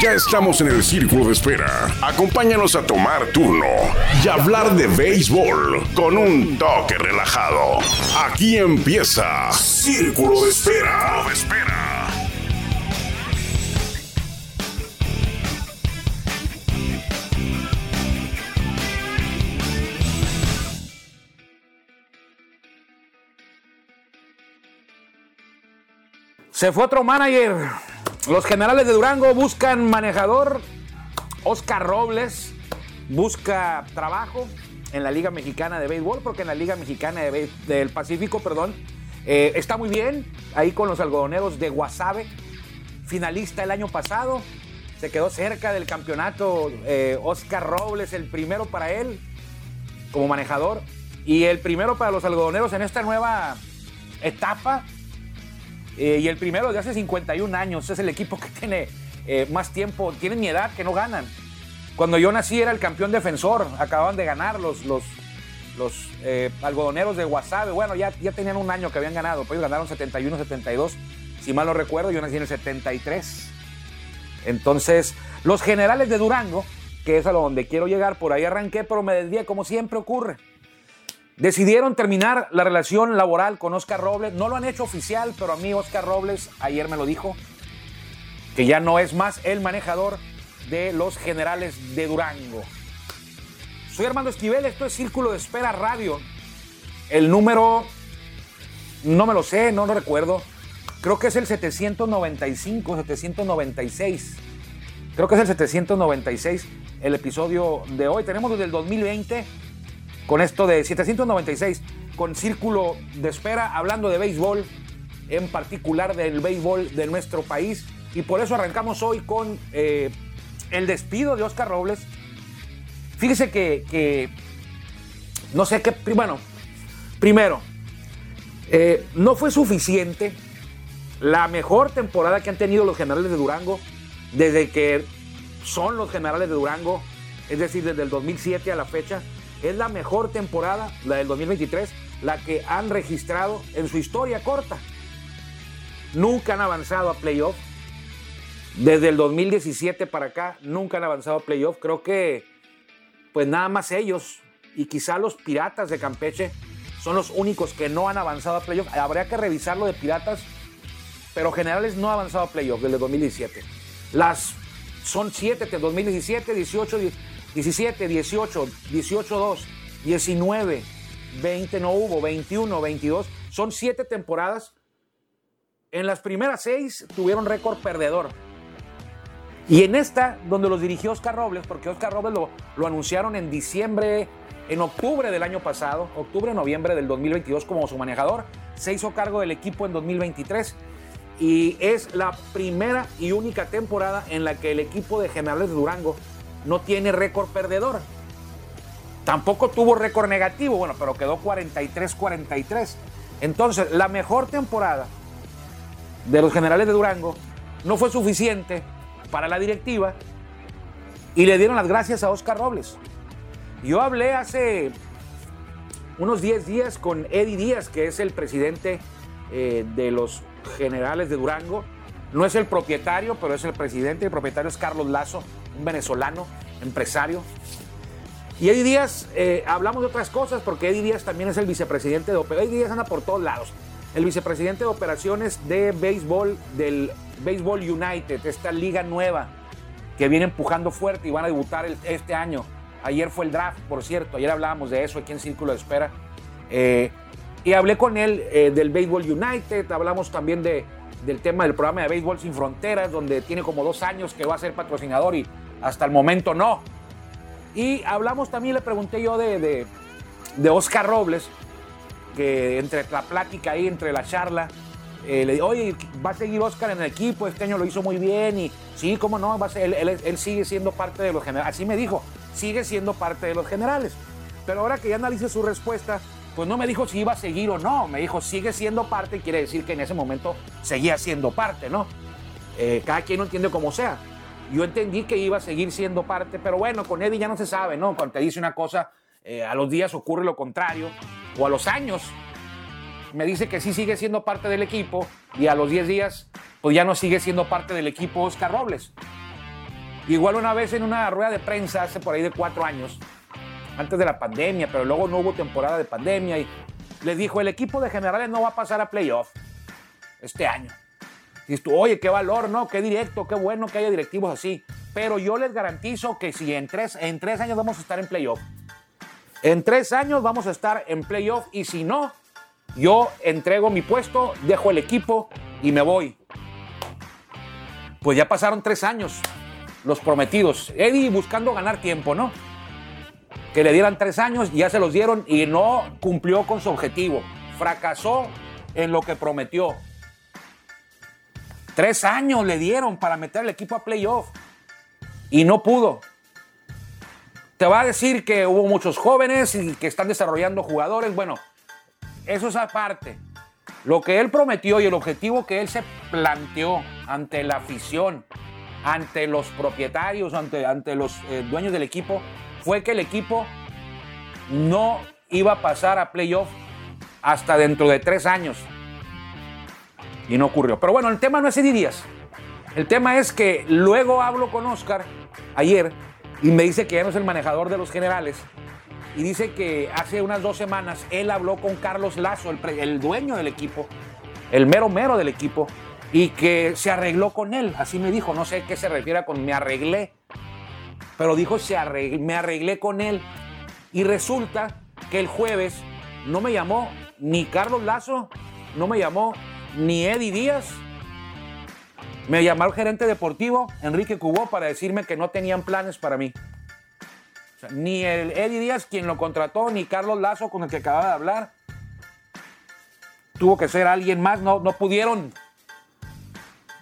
Ya estamos en el círculo de espera. Acompáñanos a tomar turno y hablar de béisbol con un toque relajado. Aquí empieza Círculo de Espera. de espera. Se fue otro manager. Los generales de Durango buscan manejador. Oscar Robles busca trabajo en la Liga Mexicana de Béisbol, porque en la Liga Mexicana del Pacífico, perdón, eh, está muy bien. Ahí con los algodoneros de Guasave, finalista el año pasado. Se quedó cerca del campeonato. eh, Oscar Robles, el primero para él como manejador. Y el primero para los algodoneros en esta nueva etapa. Eh, y el primero de hace 51 años. Es el equipo que tiene eh, más tiempo, tienen mi edad, que no ganan. Cuando yo nací era el campeón defensor. Acababan de ganar los, los, los eh, algodoneros de Guasave. Bueno, ya, ya tenían un año que habían ganado. Pues ellos ganaron 71-72. Si mal no recuerdo, yo nací en el 73. Entonces, los generales de Durango, que es a donde quiero llegar, por ahí arranqué, pero me desvié como siempre ocurre. Decidieron terminar la relación laboral con Oscar Robles. No lo han hecho oficial, pero a mí Oscar Robles ayer me lo dijo, que ya no es más el manejador de los generales de Durango. Soy Armando Esquivel, esto es Círculo de Espera Radio. El número, no me lo sé, no lo recuerdo. Creo que es el 795, 796. Creo que es el 796 el episodio de hoy. Tenemos desde el 2020 con esto de 796, con círculo de espera, hablando de béisbol, en particular del béisbol de nuestro país. Y por eso arrancamos hoy con eh, el despido de Oscar Robles. Fíjese que, no sé qué, bueno, primero, eh, no fue suficiente la mejor temporada que han tenido los generales de Durango desde que son los generales de Durango, es decir, desde el 2007 a la fecha. Es la mejor temporada, la del 2023, la que han registrado en su historia corta. Nunca han avanzado a playoff. Desde el 2017 para acá, nunca han avanzado a playoff. Creo que, pues nada más ellos y quizá los Piratas de Campeche son los únicos que no han avanzado a playoff. Habría que revisarlo de Piratas, pero Generales no ha avanzado a playoff desde el 2017. Las son siete de 2017, 18, 17, 18, 18-2, 19, 20 no hubo, 21, 22. Son siete temporadas. En las primeras seis tuvieron récord perdedor. Y en esta, donde los dirigió Oscar Robles, porque Oscar Robles lo, anunciaron en diciembre, en octubre del año pasado, octubre, noviembre del 2022 como su manejador, se hizo cargo del equipo en 2023 y es la primera y única temporada en la que el equipo de Generales Durango no tiene récord perdedor. Tampoco tuvo récord negativo, bueno, pero quedó 43-43. Entonces, la mejor temporada de los Generales de Durango no fue suficiente para la directiva y le dieron las gracias a Oscar Robles. Yo hablé hace unos 10 días con Eddie Díaz, que es el presidente eh, de los generales de Durango. No es el propietario, pero es el presidente. El propietario es Carlos Lazo, un venezolano, empresario. Y Eddie Díaz, eh, hablamos de otras cosas, porque Eddie Díaz también es el vicepresidente de operaciones. Eddie Díaz anda por todos lados. El vicepresidente de operaciones de béisbol del Béisbol United, esta liga nueva que viene empujando fuerte y van a debutar este año. Ayer fue el draft, por cierto. Ayer hablábamos de eso aquí en Círculo de Espera. Eh, y hablé con él eh, del Béisbol United. Hablamos también de, del tema del programa de Béisbol Sin Fronteras, donde tiene como dos años que va a ser patrocinador y hasta el momento no. Y hablamos también, le pregunté yo de, de, Oscar Robles, que entre la plática ahí, entre la charla, eh, le digo, oye, va a seguir Oscar en el equipo, este año lo hizo muy bien y sí, cómo no, va a él, sigue siendo parte de los generales. Así me dijo, sigue siendo parte de los generales. Pero ahora que ya analice su respuesta, pues no me dijo si iba a seguir o no. Me dijo, sigue siendo parte, quiere decir que en ese momento seguía siendo parte, ¿no? Eh, cada quien no entiende cómo sea. Yo entendí que iba a seguir siendo parte, pero bueno, con Eddie ya no se sabe, ¿no? Cuando te dice una cosa, eh, a los días ocurre lo contrario, o a los años me dice que sí sigue siendo parte del equipo, y a los 10 días, pues ya no sigue siendo parte del equipo Oscar Robles. Igual una vez en una rueda de prensa, hace por ahí de cuatro años, antes de la pandemia, pero luego no hubo temporada de pandemia, y les dijo, el equipo de generales no va a pasar a playoff este año. Y tú, oye, qué valor, ¿no? Qué directo, qué bueno que haya directivos así. Pero yo les garantizo que si en tres, en tres años vamos a estar en playoff. En tres años vamos a estar en playoff y si no, yo entrego mi puesto, dejo el equipo y me voy. Pues ya pasaron tres años, los prometidos. Eddie buscando ganar tiempo, ¿no? Que le dieran tres años, ya se los dieron y no cumplió con su objetivo. Fracasó en lo que prometió. Tres años le dieron para meter al equipo a playoff y no pudo. Te va a decir que hubo muchos jóvenes y que están desarrollando jugadores. Bueno, eso es aparte. Lo que él prometió y el objetivo que él se planteó ante la afición, ante los propietarios, ante, ante los eh, dueños del equipo, fue que el equipo no iba a pasar a playoff hasta dentro de tres años. Y no ocurrió. Pero bueno, el tema no es Eddie. El tema es que luego hablo con Oscar ayer y me dice que ya no es el manejador de los generales. Y dice que hace unas dos semanas él habló con Carlos Lazo, el, el dueño del equipo, el mero mero del equipo, y que se arregló con él. Así me dijo, no sé qué se refiere con me arreglé, pero dijo se me arreglé con él. Y resulta que el jueves no me llamó ni Carlos Lazo, no me llamó ni Eddie Díaz. Me llamó el gerente deportivo, Enrique Cubó, para decirme que no tenían planes para mí. ni el Eddie Díaz, quien lo contrató, ni Carlos Lazo, con el que acababa de hablar. Tuvo que ser alguien más. No, no pudieron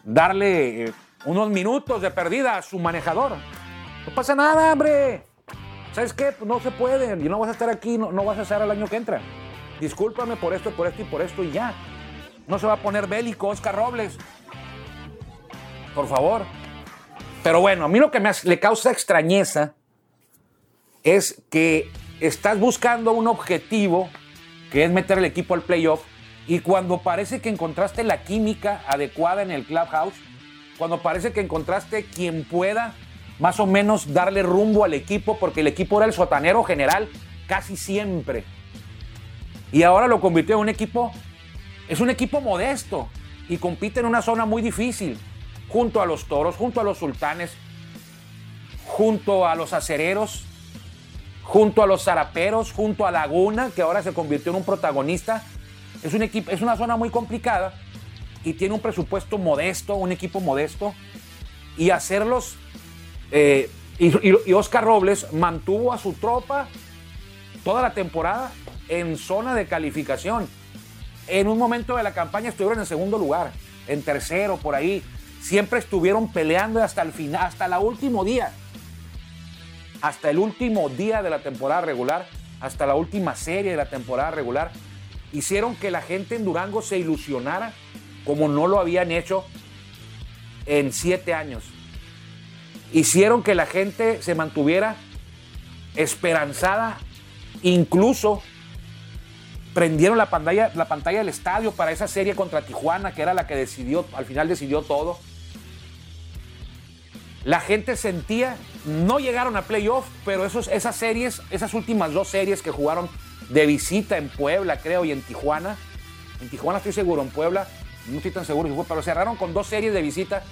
darle eh, unos minutos de perdida a su manejador. No pasa nada, hombre. ¿Sabes qué? Pues no se puede. Y no vas a estar aquí, no, no vas a estar el año que entra. Discúlpame por esto, por esto y por esto y ya. No se va a poner bélico Oscar Robles. Por favor. Pero bueno, a mí lo que me le causa extrañeza es que estás buscando un objetivo que es meter el equipo al playoff y cuando parece que encontraste la química adecuada en el clubhouse, cuando parece que encontraste quien pueda más o menos darle rumbo al equipo, porque el equipo era el sotanero general casi siempre. Y ahora lo convirtió en un equipo es un equipo modesto y compite en una zona muy difícil, junto a los toros, junto a los sultanes, junto a los acereros, junto a los zaraperos, junto a Laguna, que ahora se convirtió en un protagonista. Es, un equipo, es una zona muy complicada y tiene un presupuesto modesto, un equipo modesto. Y hacerlos. Eh, y Oscar Robles mantuvo a su tropa toda la temporada en zona de calificación en un momento de la campaña estuvieron en segundo lugar, en tercero, por ahí. Siempre estuvieron peleando hasta el final, hasta el último día. Hasta el último día de la temporada regular, hasta la última serie de la temporada regular. Hicieron que la gente en Durango se ilusionara como no lo habían hecho en siete años. Hicieron que la gente se mantuviera esperanzada, incluso prendieron la pantalla, la pantalla del estadio para esa serie contra Tijuana, que era la que decidió, al final decidió todo. La gente sentía, no llegaron a playoff, pero esos, esas series, esas últimas dos series que jugaron de visita en Puebla, creo, y en Tijuana, en Tijuana estoy seguro, en Puebla, no estoy tan seguro, pero cerraron con dos series de visita,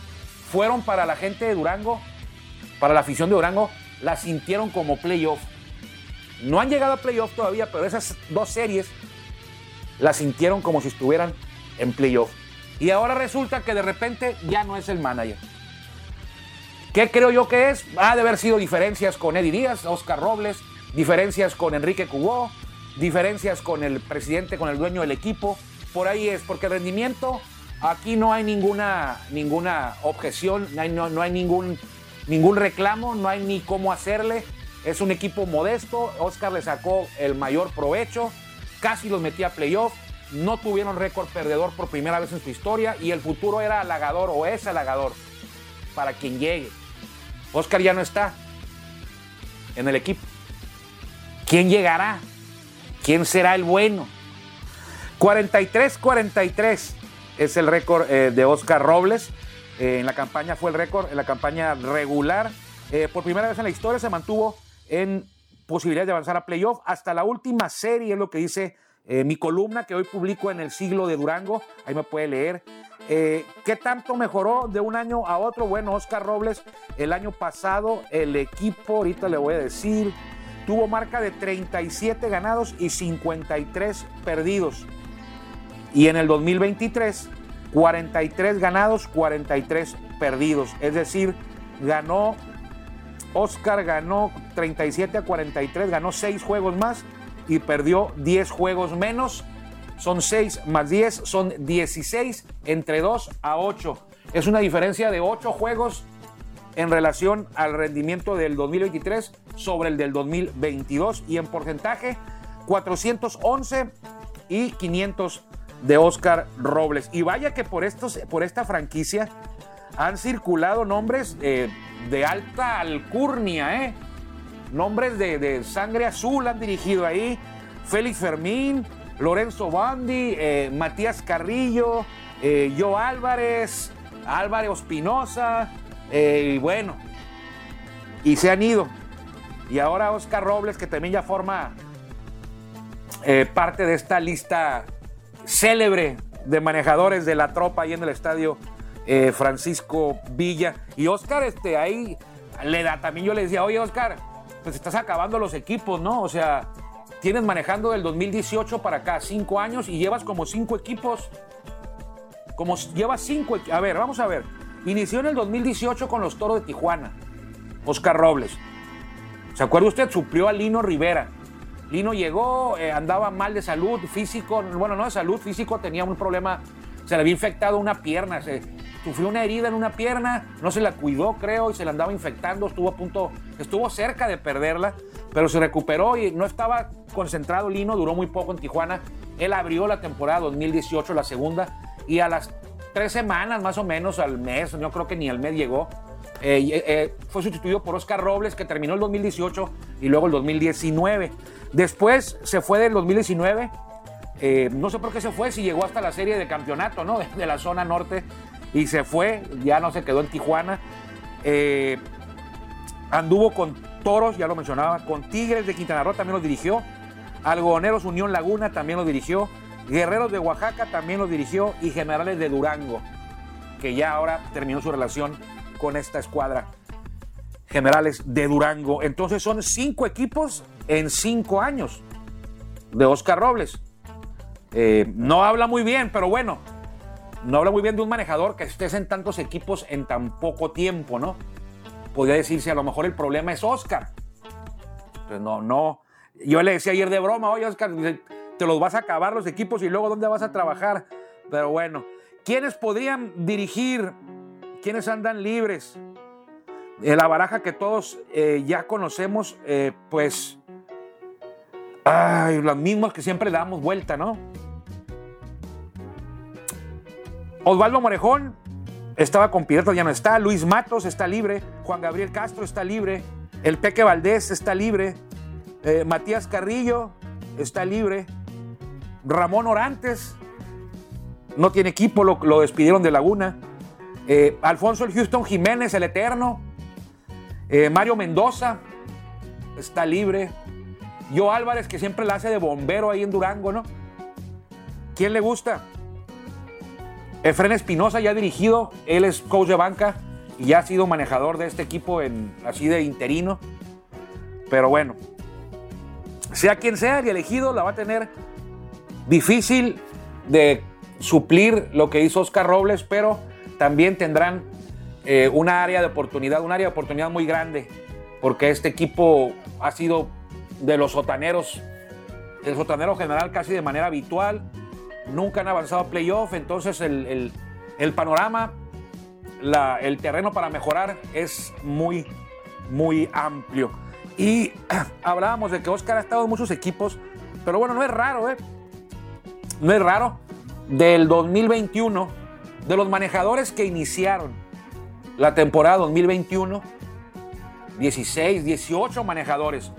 fueron para la gente de Durango, para la afición de Durango, la sintieron como playoff. No han llegado a playoff todavía, pero esas dos series la sintieron como si estuvieran en playoff. Y ahora resulta que de repente ya no es el manager. ¿Qué creo yo que es? Ha de haber sido diferencias con Eddie Díaz, Oscar Robles, diferencias con Enrique Cubó, diferencias con el presidente, con el dueño del equipo. Por ahí es, porque el rendimiento, aquí no hay ninguna, ninguna objeción, no hay, no hay ningún, ningún reclamo, no hay ni cómo hacerle. Es un equipo modesto, Oscar le sacó el mayor provecho casi los metía a playoff, no tuvieron récord perdedor por primera vez en su historia y el futuro era halagador o es halagador para quien llegue. Oscar ya no está en el equipo. ¿Quién llegará? ¿Quién será el bueno? 43-43 es el récord eh, de Oscar Robles. Eh, en la campaña fue el récord, en la campaña regular. Eh, por primera vez en la historia se mantuvo en posibilidad de avanzar a playoff hasta la última serie, es lo que dice mi columna que hoy publico en el siglo de Durango. Ahí me puede leer. ¿Qué tanto mejoró de un año a otro? Bueno, Oscar Robles, el año pasado el equipo, ahorita le voy a decir, tuvo marca de 37 ganados y 53 perdidos. Y en el 2023, 43 ganados, 43 perdidos. Es decir, ganó, Oscar ganó 37 a 43, ganó 6 juegos más y perdió 10 juegos menos. Son 6 más 10, son 16 entre 2 a 8. Es una diferencia de 8 juegos en relación al rendimiento del 2023 sobre el del 2022 y en porcentaje 411 y 500 de Oscar Robles. Y vaya que por, estos, por esta franquicia han circulado nombres eh, de alta alcurnia, ¿eh? Nombres de, sangre azul han dirigido ahí. Félix Fermín, Lorenzo Bandi, eh, Matías Carrillo, eh, Joe Álvarez, Álvarez Espinosa, y bueno, y se han ido. Y ahora Oscar Robles, que también ya forma parte de esta lista célebre de manejadores de la tropa ahí en el estadio eh, Francisco Villa. Y Oscar, este, ahí le da, también yo le decía, oye Oscar, pues estás acabando los equipos, ¿no? O sea, tienes manejando del 2018 para acá cinco años y llevas como cinco equipos. Como llevas cinco, a ver, vamos a ver. Inició en el 2018 con los Toros de Tijuana, Oscar Robles. ¿Se acuerda usted? Suplió a Lino Rivera. Lino llegó, eh, andaba mal de salud, físico, bueno, no de salud, físico, tenía un problema, se le había infectado una pierna, se, sufrió una herida en una pierna, no se la cuidó, creo, y se la andaba infectando, estuvo a punto, estuvo cerca de perderla, pero se recuperó y no estaba concentrado Lino, duró muy poco en Tijuana. Él abrió la temporada 2018, la segunda, y a las tres semanas más o menos, al mes, yo creo que ni al mes llegó, eh, eh, fue sustituido por Oscar Robles, que terminó el 2018 y luego el 2019. Después se fue del 2019, eh, no sé por qué se fue, si llegó hasta la serie de campeonato, ¿no? De la zona norte y se fue, ya no se quedó en Tijuana. anduvo con Toros, ya lo mencionaba, con Tigres de Quintana Roo también lo dirigió, Algodoneros Unión Laguna también lo dirigió, Guerreros de Oaxaca también lo dirigió y Generales de Durango, que ya ahora terminó su relación con esta escuadra generales de Durango. Entonces son cinco equipos en cinco años de Oscar Robles. Eh, no habla muy bien, pero bueno, no habla muy bien de un manejador que estés en tantos equipos en tan poco tiempo, ¿no? Podría decirse, a lo mejor el problema es Oscar. Pues no, no. Yo le decía ayer de broma, oye Oscar, te los vas a acabar los equipos y luego ¿dónde vas a trabajar? Pero bueno, ¿quiénes podrían dirigir ¿Quiénes andan libres? la baraja que todos eh, ya conocemos, eh, pues, ay, los mismos que siempre damos vuelta, ¿no? Osvaldo Morejón estaba con Piratas, ya no está. Luis Matos está libre. Juan Gabriel Castro está libre. El Peque Valdés está libre. Eh, Matías Carrillo está libre. Ramón Orantes no tiene equipo, lo despidieron de Laguna. Eh, Alfonso el Houston Jiménez, el Eterno. Eh, Mario Mendoza está libre. Yo Álvarez, que siempre la hace de bombero ahí en Durango, ¿no? ¿Quién le gusta? Efren Espinosa ya ha dirigido, él es coach de banca y ha sido manejador de este equipo en, así de interino. Pero bueno, sea quien sea el elegido, la va a tener difícil de suplir lo que hizo Oscar Robles, pero también tendrán eh, una área de oportunidad, un área de oportunidad muy grande, porque este equipo ha sido de los sotaneros, el sotanero general casi de manera habitual, nunca han avanzado a playoff, entonces el, panorama, el terreno para mejorar es muy, muy amplio. Y hablábamos de que Oscar ha estado en muchos equipos, Pero bueno, no es raro, ¿eh? No es raro. Del 2021, de los manejadores que iniciaron la temporada 2021, 16, 18 manejadores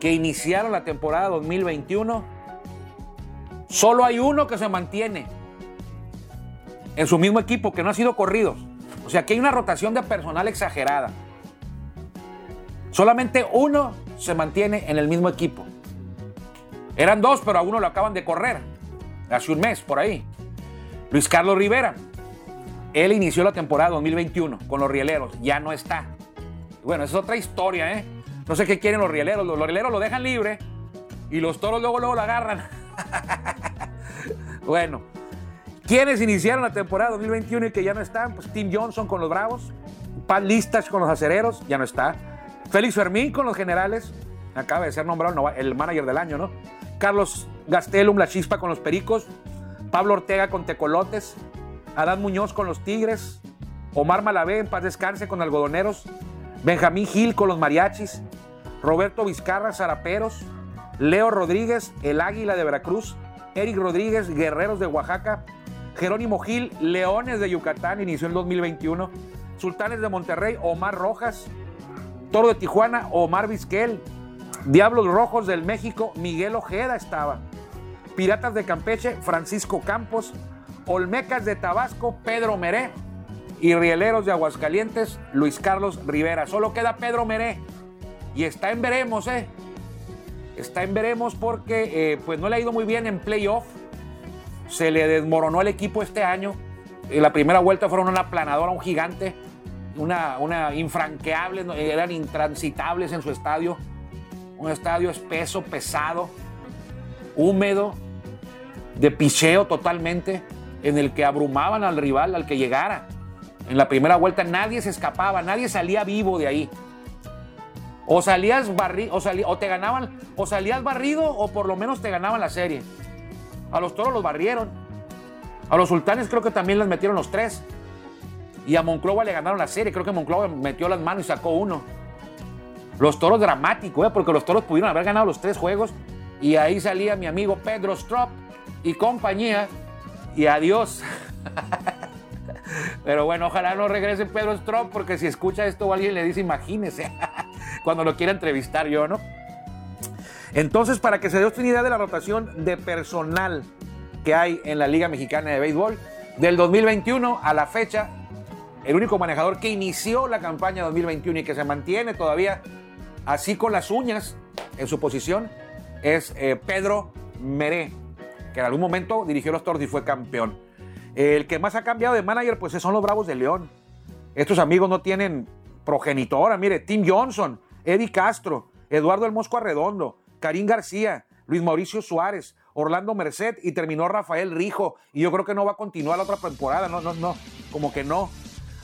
que iniciaron la temporada 2021, solo hay uno que se mantiene en su mismo equipo, que no ha sido corrido. O sea, que hay una rotación de personal exagerada. Solamente uno se mantiene en el mismo equipo. Eran dos, pero a uno lo acaban de correr. Hace un mes, por ahí. Luis Carlos Rivera. Él inició la temporada 2021 con los rieleros. Ya no está. Bueno, es otra historia, ¿eh? No sé qué quieren los rieleros. Los rieleros lo dejan libre y los toros luego, luego lo agarran. bueno, ¿quiénes iniciaron la temporada 2021 y que ya no están? Pues Tim Johnson con los Bravos, Pat Listas con los Acereros, ya no está. Félix Fermín con los Generales, acaba de ser nombrado el manager del año, ¿no? Carlos Gastelum, la chispa con los Pericos, Pablo Ortega con Tecolotes, Adán Muñoz con los Tigres, Omar Malavé en paz descanse con Algodoneros, Benjamín Gil con los Mariachis, Roberto Vizcarra, Zaraperos, Leo Rodríguez, el Águila de Veracruz, Eric Rodríguez, Guerreros de Oaxaca, Jerónimo Gil, Leones de Yucatán, inició en 2021, Sultanes de Monterrey, Omar Rojas, Toro de Tijuana, Omar Vizquel. Diablos Rojos del México, Miguel Ojeda estaba. Piratas de Campeche, Francisco Campos. Olmecas de Tabasco, Pedro Meré. Y Rieleros de Aguascalientes, Luis Carlos Rivera. Solo queda Pedro Meré. Y está en veremos, ¿eh? Está en veremos porque eh, pues no le ha ido muy bien en playoff. Se le desmoronó el equipo este año. En la primera vuelta fueron una planadora, un gigante una, una infranqueable, eran intransitables en su estadio. Un estadio espeso, pesado, húmedo, de picheo totalmente, en el que abrumaban al rival, al que llegara. En la primera vuelta nadie se escapaba, nadie salía vivo de ahí. O salías barrido, o, o te ganaban, o salías barrido, o por lo menos te ganaban la serie. A los toros los barrieron. A los sultanes creo que también les metieron los tres. Y a Monclova le ganaron la serie. Creo que Monclova metió las manos y sacó uno. Los toros dramáticos, ¿eh? porque los toros pudieron haber ganado los tres juegos. Y ahí salía mi amigo Pedro Strop y compañía. Y adiós. Pero bueno, ojalá no regrese Pedro Strop, porque si escucha esto alguien le dice, imagínese, cuando lo quiera entrevistar yo, ¿no? Entonces, para que se dé una idea de la rotación de personal que hay en la Liga Mexicana de Béisbol, del 2021 a la fecha, el único manejador que inició la campaña 2021 y que se mantiene todavía así con las uñas en su posición es eh, Pedro Meré, que en algún momento dirigió los Toros y fue campeón. El que más ha cambiado de manager pues son los Bravos de León. Estos amigos no tienen progenitora, mire, Tim Johnson, Eddie Castro, Eduardo El Mosco Arredondo, Karim García, Luis Mauricio Suárez, Orlando Merced y terminó Rafael Rijo. Y yo creo que no va a continuar la otra temporada, no, no, no, como que no.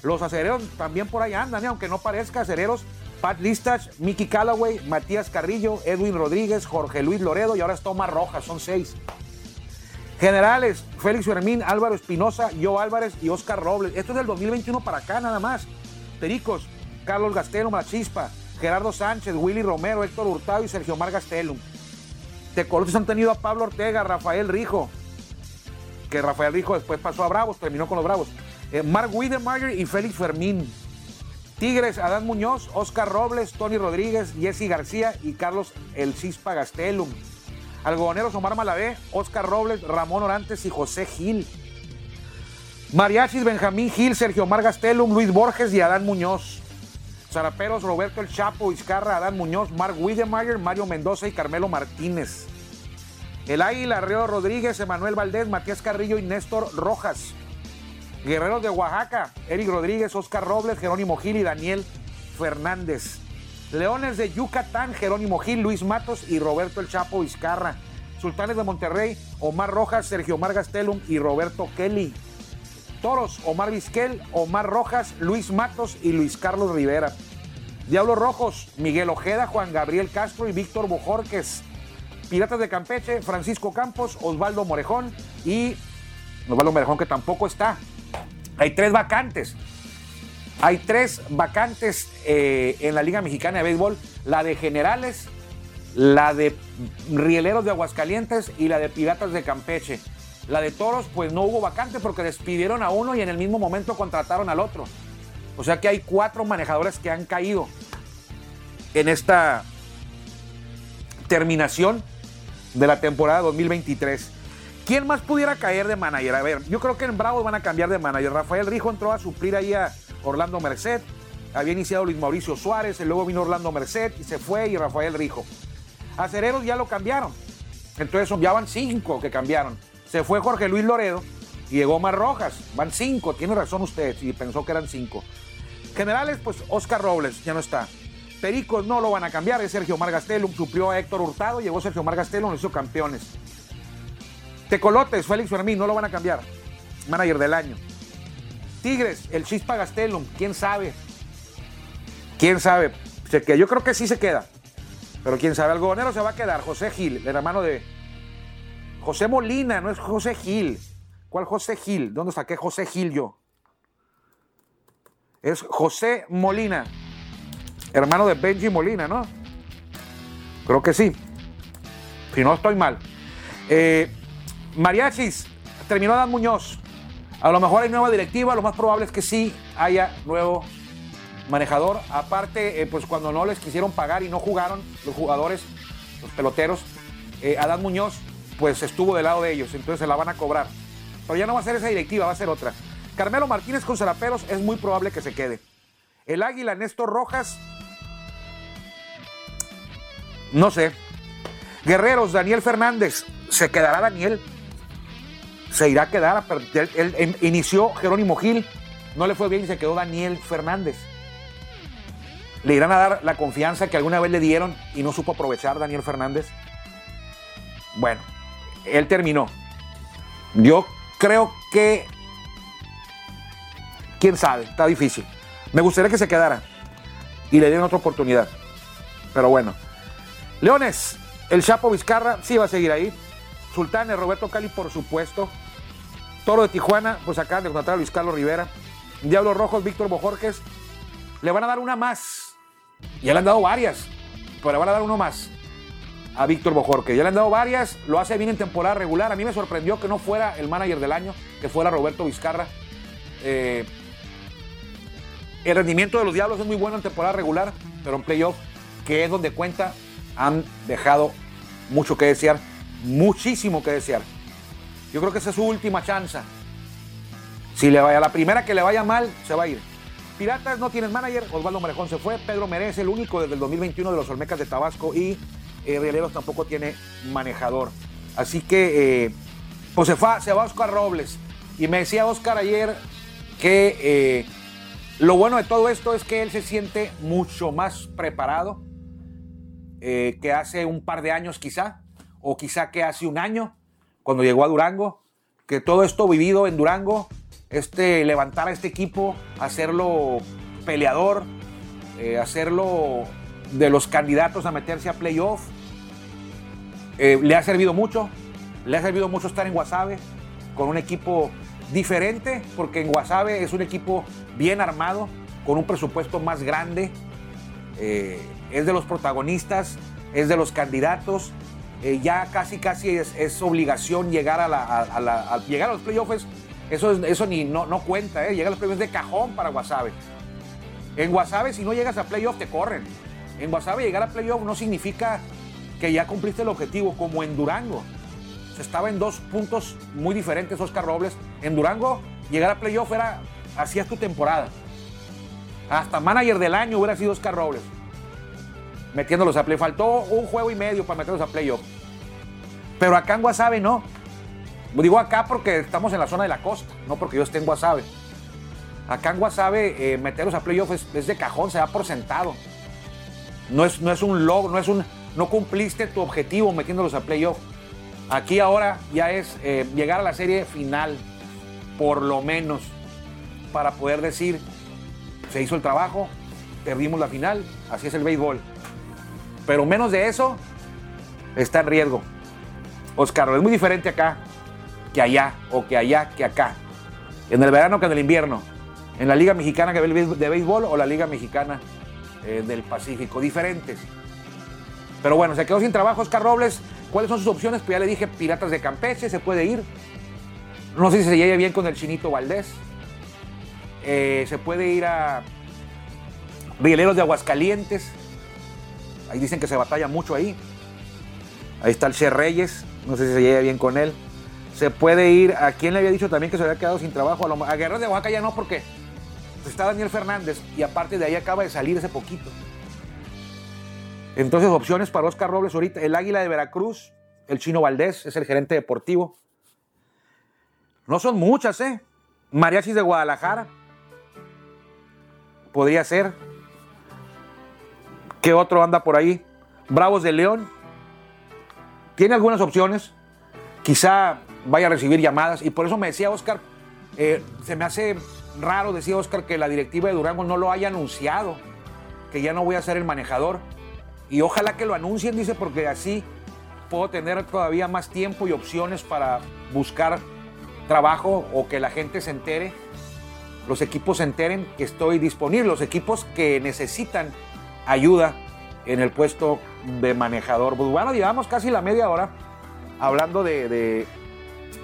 Los acereros también por ahí andan, ¿eh? aunque no parezca, acereros. Pat Listach, Mickey Callaway, Matías Carrillo, Edwin Rodríguez, Jorge Luis Loredo y ahora es Tomás Rojas, son seis. Generales, Félix Fermín, Álvaro Espinosa, Joe Álvarez y Oscar Robles. Esto es del 2021 para acá nada más. Pericos, Carlos Gastelo, Machispa, Gerardo Sánchez, Willy Romero, Héctor Hurtado y Sergio Mar Gastelum. Tecolotes han tenido a Pablo Ortega, Rafael Rijo, que Rafael Rijo después pasó a Bravos, terminó con los Bravos. Eh, Mark Widemeyer y Félix Fermín. Tigres, Adán Muñoz, Oscar Robles, Tony Rodríguez, Jesse García y Carlos El Cispa Gastelum. Algodoneros Omar Malavé, Oscar Robles, Ramón Orantes y José Gil. Mariachis, Benjamín Gil, Sergio Omar Gastelum, Luis Borges y Adán Muñoz. Zaraperos, Roberto El Chapo, Izcarra, Adán Muñoz, Mark Widemeyer, Mario Mendoza y Carmelo Martínez. El Águila, Río Rodríguez, Emanuel Valdés, Matías Carrillo y Néstor Rojas. Guerreros de Oaxaca, Eric Rodríguez, Oscar Robles, Jerónimo Gil y Daniel Fernández. Leones de Yucatán, Jerónimo Gil, Luis Matos y Roberto El Chapo Vizcarra. Sultanes de Monterrey, Omar Rojas, Sergio Omar Gastelum y Roberto Kelly. Toros, Omar Vizquel, Omar Rojas, Luis Matos y Luis Carlos Rivera. Diablos Rojos, Miguel Ojeda, Juan Gabriel Castro y Víctor Bojorques. Piratas de Campeche, Francisco Campos, Osvaldo Morejón y Osvaldo Morejón que tampoco está. Hay tres vacantes. Hay tres vacantes eh, en la Liga Mexicana de Béisbol. La de generales, la de Rieleros de Aguascalientes y la de Piratas de Campeche. La de Toros, pues no hubo vacante porque despidieron a uno y en el mismo momento contrataron al otro. O sea que hay cuatro manejadores que han caído en esta terminación de la temporada 2023. ¿Quién más pudiera caer de manager? A ver, yo creo que en Bravos van a cambiar de manager. Rafael Rijo entró a suplir ahí a Orlando Merced. Había iniciado Luis Mauricio Suárez, y luego vino Orlando Merced y se fue y Rafael Rijo. A Cereros ya lo cambiaron. Entonces ya van cinco que cambiaron. Se fue Jorge Luis Loredo y llegó Omar Rojas. Van cinco, tiene razón usted, si pensó que eran cinco. Generales, pues Oscar Robles, ya no está. Pericos no lo van a cambiar, es Sergio Margastelum, suplió a Héctor Hurtado, llegó Sergio Margastelum, lo hizo campeones. Tecolotes, Félix Fermín, no lo van a cambiar. Manager del año. Tigres, el Chispa Gastelum, quién sabe. Quién sabe. yo creo que sí se queda. Pero quién sabe, el gobernero se va a quedar. José Gil, el hermano de José Molina, no es José Gil. ¿Cuál José Gil? ¿Dónde saqué José Gil yo? Es José Molina, hermano de Benji Molina, ¿no? Creo que sí. Si no estoy mal. Eh, Mariachis, terminó Dan Muñoz. A lo mejor hay nueva directiva, lo más probable es que sí haya nuevo manejador. Aparte, eh, pues cuando no les quisieron pagar y no jugaron los jugadores, los peloteros, eh, Adán Muñoz, pues estuvo del lado de ellos, entonces se la van a cobrar. Pero ya no va a ser esa directiva, va a ser otra. Carmelo Martínez con Zaraperos es muy probable que se quede. El Águila, Néstor Rojas, no sé. Guerreros, Daniel Fernández, ¿se quedará Daniel? Se irá a quedar, él inició Jerónimo Gil, no le fue bien y se quedó Daniel Fernández le irán a dar la confianza que alguna vez le dieron y no supo aprovechar Daniel Fernández. Bueno, él terminó. Yo creo que, quién sabe, está difícil. Me gustaría que se quedara y le dieran otra oportunidad. Pero bueno. Leones, el Chapo Vizcarra sí va a seguir ahí. Sultanes, Roberto Cali, por supuesto. Toro de Tijuana, pues acá de contratar a Luis Carlos Rivera. Diablos Rojos, Víctor Bojorques. Le van a dar una más ya le han dado varias, pero le van a dar uno más a Víctor Bojorque. Ya le han dado varias, lo hace bien en temporada regular. A mí me sorprendió que no fuera el manager del año, que fuera Roberto Vizcarra. Eh, el rendimiento de los Diablos es muy bueno en temporada regular, pero en playoff, que es donde cuenta, han dejado mucho que desear, muchísimo que desear. Yo creo que esa es su última chance. Si le vaya la primera que le vaya mal, se va a ir. Piratas no tienen manager, Osvaldo Marejón se fue, Pedro Merece, el único desde el 2021 de los Olmecas de Tabasco y eh, tampoco tiene manejador. Así que, eh, pues se, va, se va Oscar Robles. Y me decía Oscar ayer que eh, lo bueno de todo esto es que él se siente mucho más preparado eh, que hace un par de años quizá, o quizá que hace un año, cuando llegó a Durango, que todo esto vivido en Durango este, levantar a este equipo, hacerlo peleador, eh, hacerlo de los candidatos a meterse a playoff. Eh, le ha servido mucho, le ha servido mucho estar en Guasave con un equipo diferente, porque en Guasave es un equipo bien armado, con un presupuesto más grande, eh, es de los protagonistas, es de los candidatos, ya casi casi es, obligación llegar a, la, llegar a los playoffs eso, eso ni no, no cuenta, ¿eh? Llega a los premios de cajón para Guasave. En Guasave, si no llegas a playoff, te corren. En Guasave, llegar a playoff no significa que ya cumpliste el objetivo, como en Durango. Se estaba en dos puntos muy diferentes, Oscar Robles. En Durango, llegar a playoff era, hacías tu temporada. Hasta manager del año hubiera sido Oscar Robles. Metiéndolos a playoff. Faltó un juego y medio para meterlos a playoff. Pero acá en Guasave no. Digo acá porque estamos en la zona de la costa, no porque yo esté en Guasave. Acá en Guasave, eh, meterlos a playoff es, de cajón, se da por sentado. No es, no es un logro, no es un. No cumpliste tu objetivo metiéndolos a playoff. Aquí ahora ya es eh, llegar a la serie final, por lo menos, para poder decir, se hizo el trabajo, perdimos la final, así es el béisbol. Pero menos de eso, está en riesgo. Oscar, es muy diferente acá que allá, o que allá que acá. En el verano que en el invierno. En la Liga Mexicana de Béisbol o la Liga Mexicana eh, del Pacífico. Diferentes. Pero bueno, se quedó sin trabajo Oscar Robles. ¿Cuáles son sus opciones? Pues ya le dije, Piratas de Campeche, se puede ir. No sé si se lleve bien con el Chinito Valdés. Eh, se puede ir a Rieleros de Aguascalientes. Ahí dicen que se batalla mucho ahí. Ahí está el Che Reyes. No sé si se lleve bien con él. Se puede ir. ¿A quién le había dicho también que se había quedado sin trabajo? A, lo- a Guerrero de Oaxaca ya no, porque está Daniel Fernández. Y aparte de ahí acaba de salir ese poquito. Entonces, opciones para Oscar Robles ahorita. El Águila de Veracruz. El Chino Valdés es el gerente deportivo. No son muchas, ¿eh? Mariachis de Guadalajara. Podría ser. ¿Qué otro anda por ahí? Bravos de León. Tiene algunas opciones. Quizá vaya a recibir llamadas. Y por eso me decía Oscar, eh, se me hace raro, decía Oscar, que la directiva de Durango no lo haya anunciado. Que ya no voy a ser el manejador. Y ojalá que lo anuncien, dice, porque así puedo tener todavía más tiempo y opciones para buscar trabajo o que la gente se entere, los equipos se enteren que estoy disponible, los equipos que necesitan ayuda en el puesto de manejador. Pues bueno, llevamos casi la media hora hablando de, de,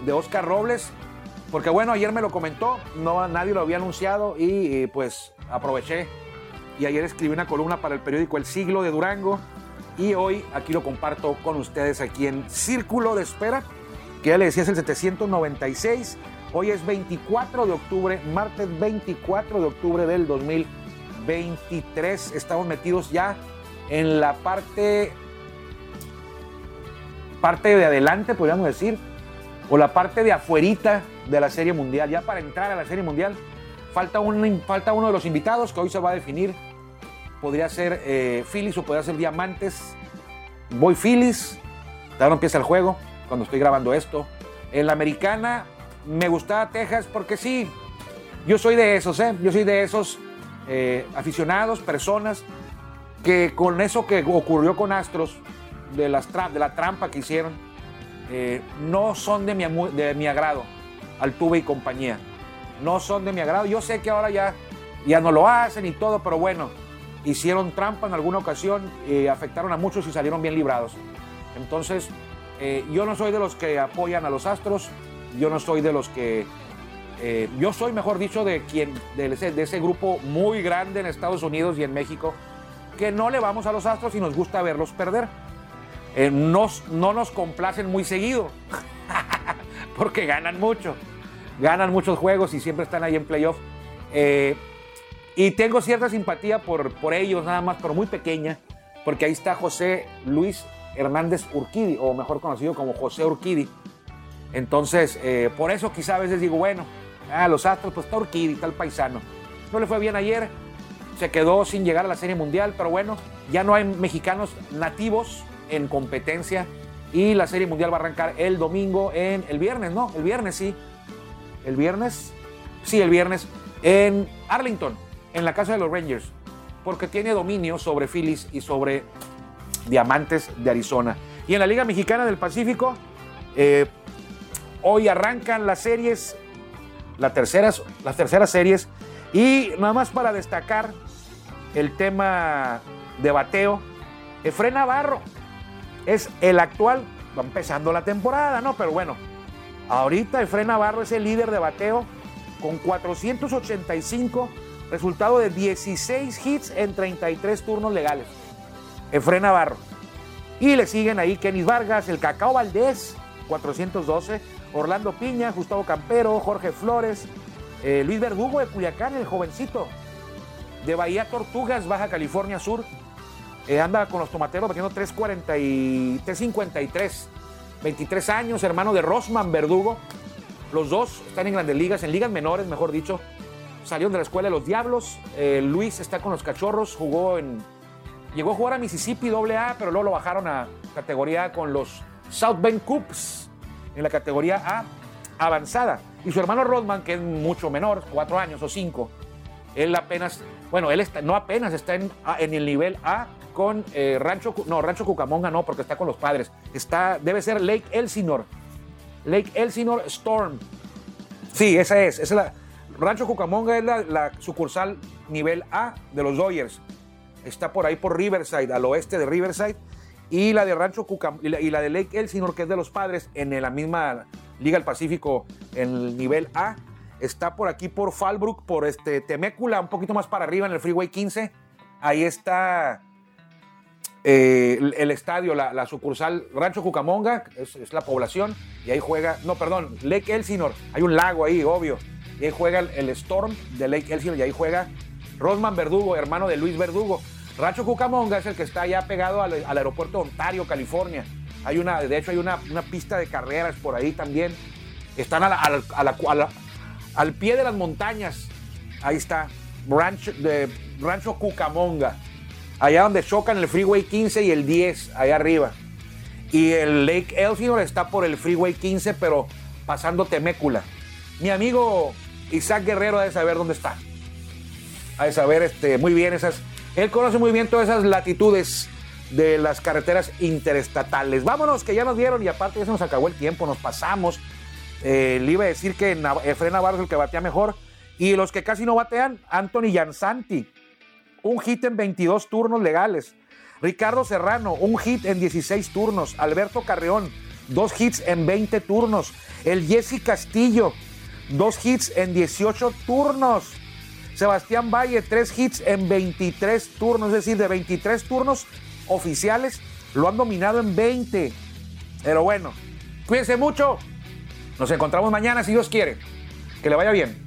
de Oscar Robles, porque bueno, ayer me lo comentó, no, nadie lo había anunciado y, eh, pues aproveché y ayer escribí una columna para el periódico El Siglo de Durango y hoy aquí lo comparto con ustedes aquí en Círculo de Espera, que ya le decía es el 796. Hoy es 24 de octubre, martes 24 de octubre del 2023. Estamos metidos ya en la parte, parte de adelante, podríamos decir, o la parte de afuerita de la Serie Mundial. Ya para entrar a la Serie Mundial falta, un, falta uno de los invitados que hoy se va a definir. Podría ser eh, Phillies o podría ser Diamantes. Voy Phillies. Ahora empieza el juego cuando estoy grabando esto. En la americana me gustaba Texas porque sí, yo soy de esos, ¿eh? Yo soy de esos eh, aficionados, personas que con eso que ocurrió con Astros, de, las de la trampa que hicieron, eh, no son de mi, de mi agrado, Altuve y compañía. No son de mi agrado. Yo sé que ahora ya, ya no lo hacen y todo, pero bueno, hicieron trampa en alguna ocasión, eh, afectaron a muchos y salieron bien librados. Entonces, eh, yo no soy de los que apoyan a los Astros, yo no soy de los que... yo soy, mejor dicho, de, quien, de, ese, de ese grupo muy grande en Estados Unidos y en México, que no le vamos a los Astros y nos gusta verlos perder. Eh, no nos complacen muy seguido, porque ganan mucho. Ganan muchos juegos y siempre están ahí en playoff. Eh, y tengo cierta simpatía por, por ellos, nada más, pero muy pequeña, porque ahí está José Luis Hernández Urquidi, o mejor conocido como José Urquidi. Entonces, eh, por eso quizá a veces digo, bueno, a los Astros, pues está Urquidi, está el paisano. No le fue bien ayer, se quedó sin llegar a la Serie Mundial, pero bueno, ya no hay mexicanos nativos en competencia y la Serie Mundial va a arrancar el domingo en el viernes, ¿no? El viernes sí. El viernes, sí, el viernes en Arlington, en la casa de los Rangers, porque tiene dominio sobre Phillies y sobre Diamantes de Arizona. Y en la Liga Mexicana del Pacífico, eh, hoy arrancan las series, las terceras, las terceras series, y nada más para destacar el tema de bateo, Efren Navarro es el actual, va empezando la temporada, ¿no? Pero bueno, ahorita Efren Navarro es el líder de bateo con 485, resultado de 16 hits en 33 turnos legales. Efren Navarro. Y le siguen ahí Kenis Vargas, el Cacao Valdés, 412, Orlando Piña, Gustavo Campero, Jorge Flores, eh, Luis Verdugo de Culiacán, el jovencito, de Bahía Tortugas, Baja California Sur, eh, anda con los tomateros batiendo 340 y 353, 23 años, hermano de Rosman Verdugo. Los dos están en grandes ligas, en ligas menores, mejor dicho. Salieron de la escuela de los Diablos. Eh, Luis está con los Cachorros, jugó en. Llegó a jugar a Mississippi AA, pero luego lo bajaron a categoría con los South Bend Coops en la categoría A avanzada. Y su hermano Rodman, que es mucho menor, cuatro años o cinco, él apenas, bueno, él no apenas está en el nivel A con eh, Rancho, no, Rancho Cucamonga no, porque está con los padres. Está, debe ser Lake Elsinore. Lake Elsinore Storm. Sí, esa es. esa es la, Rancho Cucamonga es la, sucursal nivel A de los Dodgers. Está por ahí por Riverside, al oeste de Riverside. y la de Rancho Cucam y la, y la de Lake Elsinore, que es de los padres, en la misma Liga del Pacífico, en el nivel A. Está por aquí por Fallbrook, por este Temécula, un poquito más para arriba en el Freeway 15. Ahí está eh, el, estadio, la, sucursal Rancho Cucamonga, es, la población, y ahí juega, no, perdón, Lake Elsinore, hay un lago ahí, obvio, y ahí juega el, Storm de Lake Elsinore, y ahí juega Rosman Verdugo, hermano de Luis Verdugo. Rancho Cucamonga es el que está ya pegado al, aeropuerto de Ontario, California. Hay una, de hecho, hay una, una pista de carreras por ahí también. Están a al pie de las montañas. Ahí está, Rancho, de, Rancho Cucamonga. Allá donde chocan el Freeway 15 y el 10, allá arriba. Y el Lake Elsinore está por el Freeway 15, pero pasando Temécula. Mi amigo Isaac Guerrero ha de saber dónde está. Ha de saber este, muy bien esas. Él conoce muy bien todas esas latitudes de las carreteras interestatales. Vámonos, que ya nos dieron y aparte ya se nos acabó el tiempo, nos pasamos. Eh, le iba a decir que Efraín Navarro es el que batea mejor. Y los que casi no batean, Anthony Jansanti. Un hit en 22 turnos legales. Ricardo Serrano, un hit en 16 turnos. Alberto Carreón, dos hits en 20 turnos. El Jesse Castillo, dos hits en 18 turnos. Sebastián Valle, tres hits en 23 turnos, es decir, de 23 turnos oficiales, lo han dominado en 20. Pero bueno, cuídense mucho. Nos encontramos mañana si Dios quiere. Que le vaya bien.